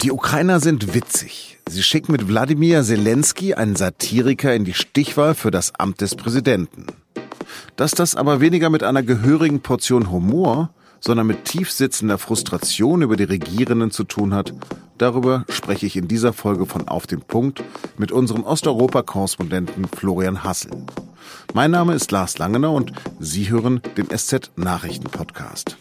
Die Ukrainer sind witzig. Sie schicken mit Wladimir Zelensky einen Satiriker in die Stichwahl für das Amt des Präsidenten. Dass das aber weniger mit einer gehörigen Portion Humor, sondern mit tiefsitzender Frustration über die Regierenden zu tun hat, darüber spreche ich in dieser Folge von Auf dem Punkt mit unserem Osteuropa-Korrespondenten Florian Hassel. Mein Name ist Lars Langener und Sie hören den SZ Nachrichten Podcast.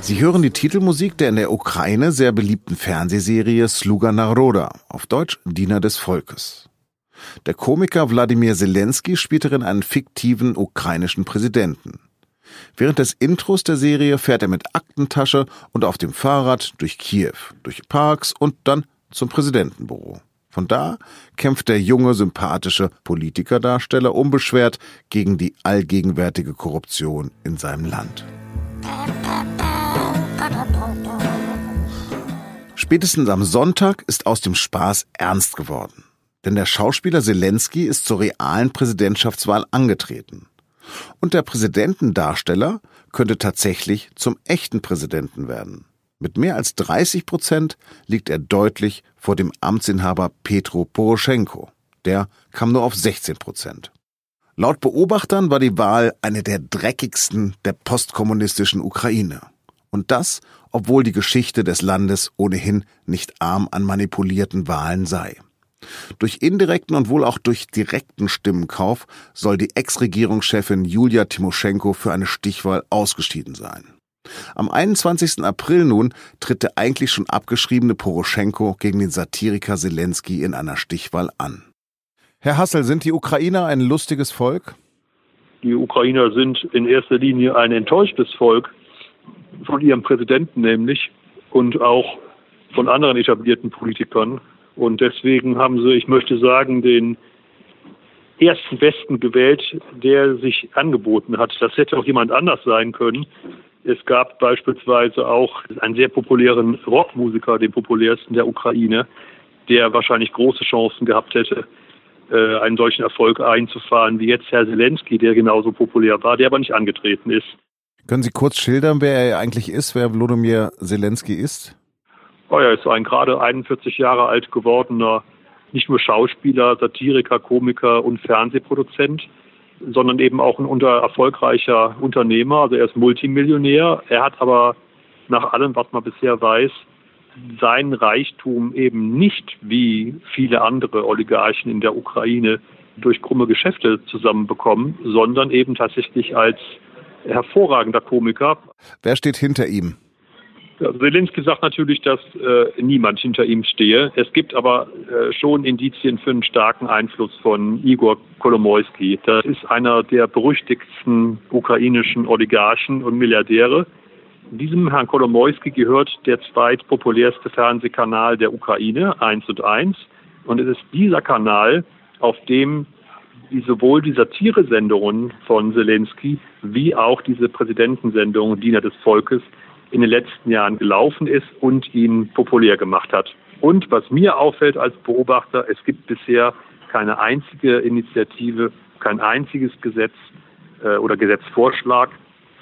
Sie hören die Titelmusik der in der Ukraine sehr beliebten Fernsehserie Sluga Naroda, auf Deutsch Diener des Volkes. Der Komiker Wladimir Zelensky spielt darin einen fiktiven ukrainischen Präsidenten. Während des Intros der Serie fährt er mit Aktentasche und auf dem Fahrrad durch Kiew, durch Parks und dann zum Präsidentenbüro. Von da kämpft der junge, sympathische Politikerdarsteller unbeschwert gegen die allgegenwärtige Korruption in seinem Land. Spätestens am Sonntag ist aus dem Spaß ernst geworden. Denn der Schauspieler Zelensky ist zur realen Präsidentschaftswahl angetreten. Und der Präsidentendarsteller könnte tatsächlich zum echten Präsidenten werden. Mit mehr als 30 Prozent liegt er deutlich vor dem Amtsinhaber Petro Poroschenko. Der kam nur auf 16 Prozent. Laut Beobachtern war die Wahl eine der dreckigsten der postkommunistischen Ukraine. Und das, obwohl die Geschichte des Landes ohnehin nicht arm an manipulierten Wahlen sei. Durch indirekten und wohl auch durch direkten Stimmenkauf soll die Ex-Regierungschefin Julia Timoschenko für eine Stichwahl ausgeschieden sein. Am 21. April nun tritt der eigentlich schon abgeschriebene Poroschenko gegen den Satiriker Zelensky in einer Stichwahl an. Herr Hassel, sind die Ukrainer ein lustiges Volk? Die Ukrainer sind in erster Linie ein enttäuschtes Volk, von ihrem Präsidenten nämlich und auch von anderen etablierten Politikern. Und deswegen haben sie, ich möchte sagen, den ersten Besten gewählt, der sich angeboten hat. Das hätte auch jemand anders sein können. Es gab beispielsweise auch einen sehr populären Rockmusiker, den populärsten der Ukraine, der wahrscheinlich große Chancen gehabt hätte, äh, einen solchen Erfolg einzufahren wie jetzt Herr Zelensky, der genauso populär war, der aber nicht angetreten ist. Können Sie kurz schildern, wer er eigentlich ist, wer Wladimir Zelensky ist? Oh, er ist ein gerade 41 Jahre alt gewordener, nicht nur Schauspieler, Satiriker, Komiker und Fernsehproduzent, sondern eben auch ein unter erfolgreicher Unternehmer. Also er ist Multimillionär. Er hat aber nach allem, was man bisher weiß, seinen Reichtum eben nicht wie viele andere Oligarchen in der Ukraine durch krumme Geschäfte zusammenbekommen, sondern eben tatsächlich als hervorragender Komiker. Wer steht hinter ihm? Zelensky sagt natürlich, dass äh, niemand hinter ihm stehe. Es gibt aber äh, schon Indizien für einen starken Einfluss von Igor Kolomoisky. Das ist einer der berüchtigsten ukrainischen Oligarchen und Milliardäre. Diesem Herrn Kolomoisky gehört der zweitpopulärste Fernsehkanal der Ukraine, 1 und 1. Und es ist dieser Kanal, auf dem die sowohl die Satiresendungen von Zelensky wie auch diese Präsidentensendung Diener des Volkes in den letzten Jahren gelaufen ist und ihn populär gemacht hat. Und was mir auffällt als Beobachter, es gibt bisher keine einzige Initiative, kein einziges Gesetz äh, oder Gesetzvorschlag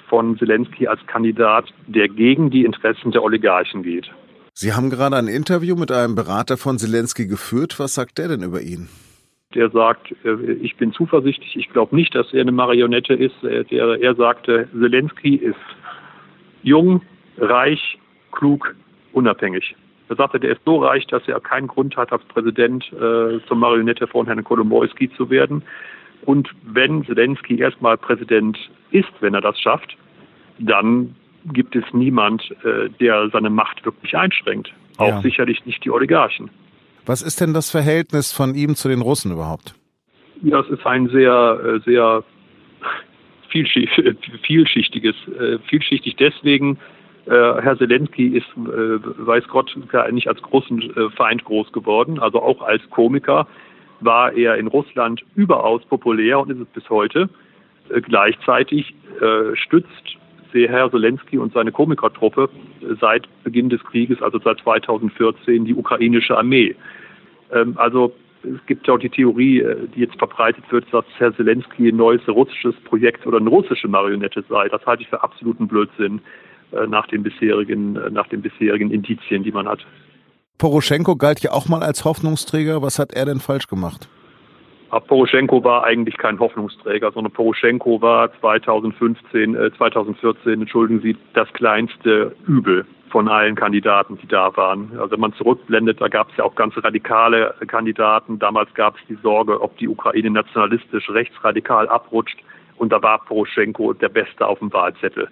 von Zelensky als Kandidat, der gegen die Interessen der Oligarchen geht. Sie haben gerade ein Interview mit einem Berater von Zelensky geführt. Was sagt der denn über ihn? Der sagt, äh, ich bin zuversichtlich, ich glaube nicht, dass er eine Marionette ist. Er, er sagte, Zelensky ist jung, reich, klug, unabhängig. Er sagte, der ist so reich, dass er keinen Grund hat, als Präsident äh, zur Marionette von Herrn Kolomoisky zu werden. Und wenn Zelensky erstmal Präsident ist, wenn er das schafft, dann gibt es niemand, äh, der seine Macht wirklich einschränkt. Auch ja. sicherlich nicht die Oligarchen. Was ist denn das Verhältnis von ihm zu den Russen überhaupt? Ja, es ist ein sehr, äh, sehr vielschichtiges, äh, vielschichtig deswegen, Herr Zelensky ist, äh, weiß Gott, nicht als großen äh, Feind groß geworden. Also auch als Komiker war er in Russland überaus populär und ist es bis heute. Gleichzeitig stützt Herr Zelensky und seine Komikertruppe seit Beginn des Krieges, also seit 2014, die ukrainische Armee. Ähm, also Es gibt auch die Theorie, äh, die jetzt verbreitet wird, dass Herr Zelensky ein neues russisches Projekt oder eine russische Marionette sei. Das halte ich für absoluten Blödsinn äh, nach den bisherigen, äh, nach den bisherigen Indizien, die man hat. Poroschenko galt ja auch mal als Hoffnungsträger. Was hat er denn falsch gemacht? Poroschenko war eigentlich kein Hoffnungsträger, sondern Poroschenko war 2015, äh, 2014, entschuldigen Sie, das kleinste Übel von allen Kandidaten, die da waren. Also wenn man zurückblendet, da gab es ja auch ganz radikale Kandidaten. Damals gab es die Sorge, ob die Ukraine nationalistisch rechtsradikal abrutscht. Und da war Poroschenko der Beste auf dem Wahlzettel.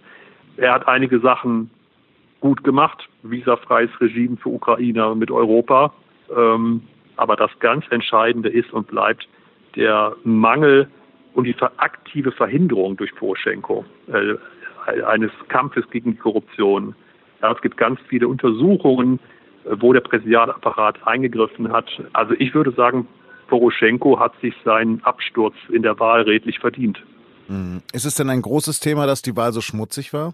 Er hat einige Sachen gut gemacht, visafreies Regime für Ukrainer mit Europa. Ähm, aber das ganz Entscheidende ist und bleibt, der Mangel und die aktive Verhinderung durch Poroschenko äh, eines Kampfes gegen die Korruption. Ja, es gibt ganz viele Untersuchungen, äh, wo der Präsidialapparat eingegriffen hat. Also ich würde sagen, Poroschenko hat sich seinen Absturz in der Wahl redlich verdient. Hm. Ist es denn ein großes Thema, dass die Wahl so schmutzig war?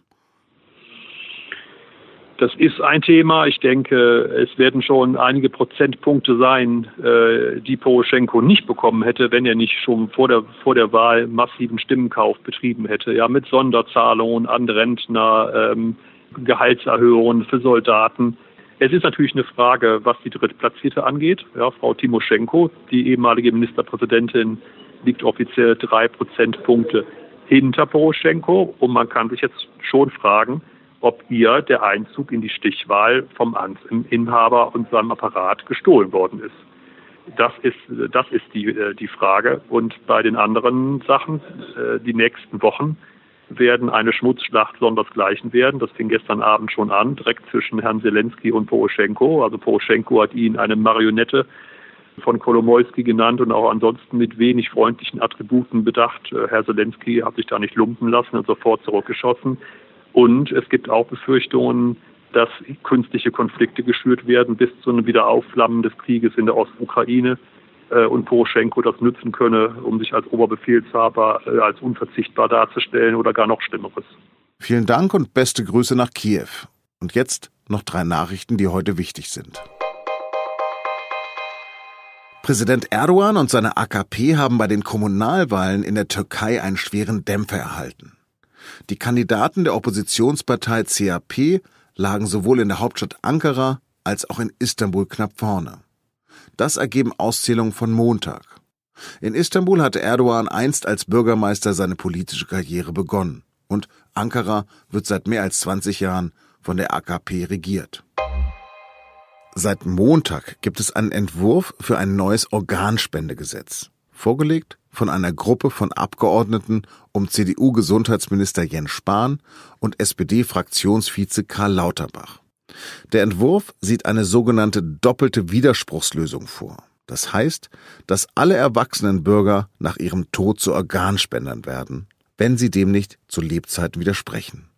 Das ist ein Thema. Ich denke, es werden schon einige Prozentpunkte sein, äh, die Poroschenko nicht bekommen hätte, wenn er nicht schon vor der, vor der Wahl massiven Stimmenkauf betrieben hätte. Ja, mit Sonderzahlungen an Rentner, ähm, Gehaltserhöhungen für Soldaten. Es ist natürlich eine Frage, was die Drittplatzierte angeht. Ja, Frau Timoschenko, die ehemalige Ministerpräsidentin, liegt offiziell drei Prozentpunkte hinter Poroschenko. Und man kann sich jetzt schon fragen, ob ihr der Einzug in die Stichwahl vom Amtsinhaber und seinem Apparat gestohlen worden ist. Das ist, das ist die, äh, die Frage. Und bei den anderen Sachen, äh, die nächsten Wochen, werden eine Schmutzschlacht sondersgleichen werden. Das fing gestern Abend schon an, direkt zwischen Herrn Zelensky und Poroschenko. Also Poroschenko hat ihn eine Marionette von Kolomoisky genannt und auch ansonsten mit wenig freundlichen Attributen bedacht. Äh, Herr Zelensky hat sich da nicht lumpen lassen und sofort zurückgeschossen. Und es gibt auch Befürchtungen, dass künstliche Konflikte geschürt werden bis zu einem Wiederaufflammen des Krieges in der Ostukraine äh, und Poroschenko das nützen könne, um sich als Oberbefehlshaber äh, als unverzichtbar darzustellen oder gar noch Schlimmeres. Vielen Dank und beste Grüße nach Kiew. Und jetzt noch drei Nachrichten, die heute wichtig sind. Präsident Erdogan und seine AKP haben bei den Kommunalwahlen in der Türkei einen schweren Dämpfer erhalten. Die Kandidaten der Oppositionspartei CHP lagen sowohl in der Hauptstadt Ankara als auch in Istanbul knapp vorne. Das ergeben Auszählungen von Montag. In Istanbul hatte Erdogan einst als Bürgermeister seine politische Karriere begonnen und Ankara wird seit mehr als 20 Jahren von der AKP regiert. Seit Montag gibt es einen Entwurf für ein neues Organspendegesetz, vorgelegt von einer Gruppe von Abgeordneten um CDU-Gesundheitsminister Jens Spahn und SPD-Fraktionsvize Karl Lauterbach. Der Entwurf sieht eine sogenannte doppelte Widerspruchslösung vor. Das heißt, dass alle erwachsenen Bürger nach ihrem Tod zu Organspendern werden, wenn sie dem nicht zu Lebzeiten widersprechen.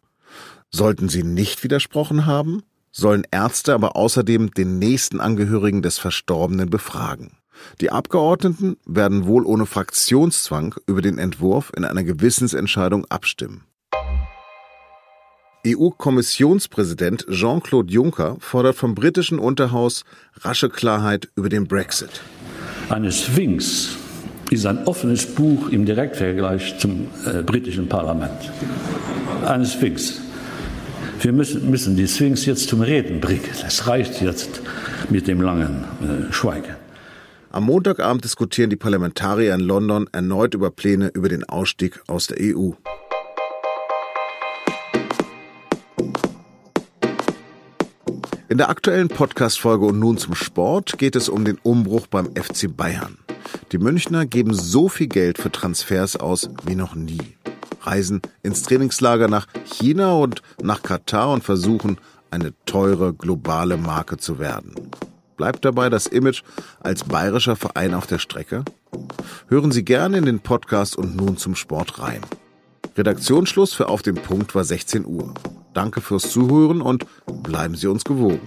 Sollten sie nicht widersprochen haben, sollen Ärzte aber außerdem den nächsten Angehörigen des Verstorbenen befragen. Die Abgeordneten werden wohl ohne Fraktionszwang über den Entwurf in einer Gewissensentscheidung abstimmen. EU-Kommissionspräsident Jean-Claude Juncker fordert vom britischen Unterhaus rasche Klarheit über den Brexit. Eine Sphinx ist ein offenes Buch im Direktvergleich zum äh, britischen Parlament. Eine Sphinx. Wir müssen, müssen die Sphinx jetzt zum Reden bringen. Es reicht jetzt mit dem langen äh, Schweigen. Am Montagabend diskutieren die Parlamentarier in London erneut über Pläne über den Ausstieg aus der EU. In der aktuellen Podcast-Folge und nun zum Sport geht es um den Umbruch beim FC Bayern. Die Münchner geben so viel Geld für Transfers aus wie noch nie. Reisen ins Trainingslager nach China und nach Katar und versuchen, eine teure globale Marke zu werden. Bleibt dabei das Image als bayerischer Verein auf der Strecke? Hören Sie gerne in den Podcast und nun zum Sport rein. Redaktionsschluss für Auf dem Punkt war 16 Uhr. Danke fürs Zuhören und bleiben Sie uns gewogen.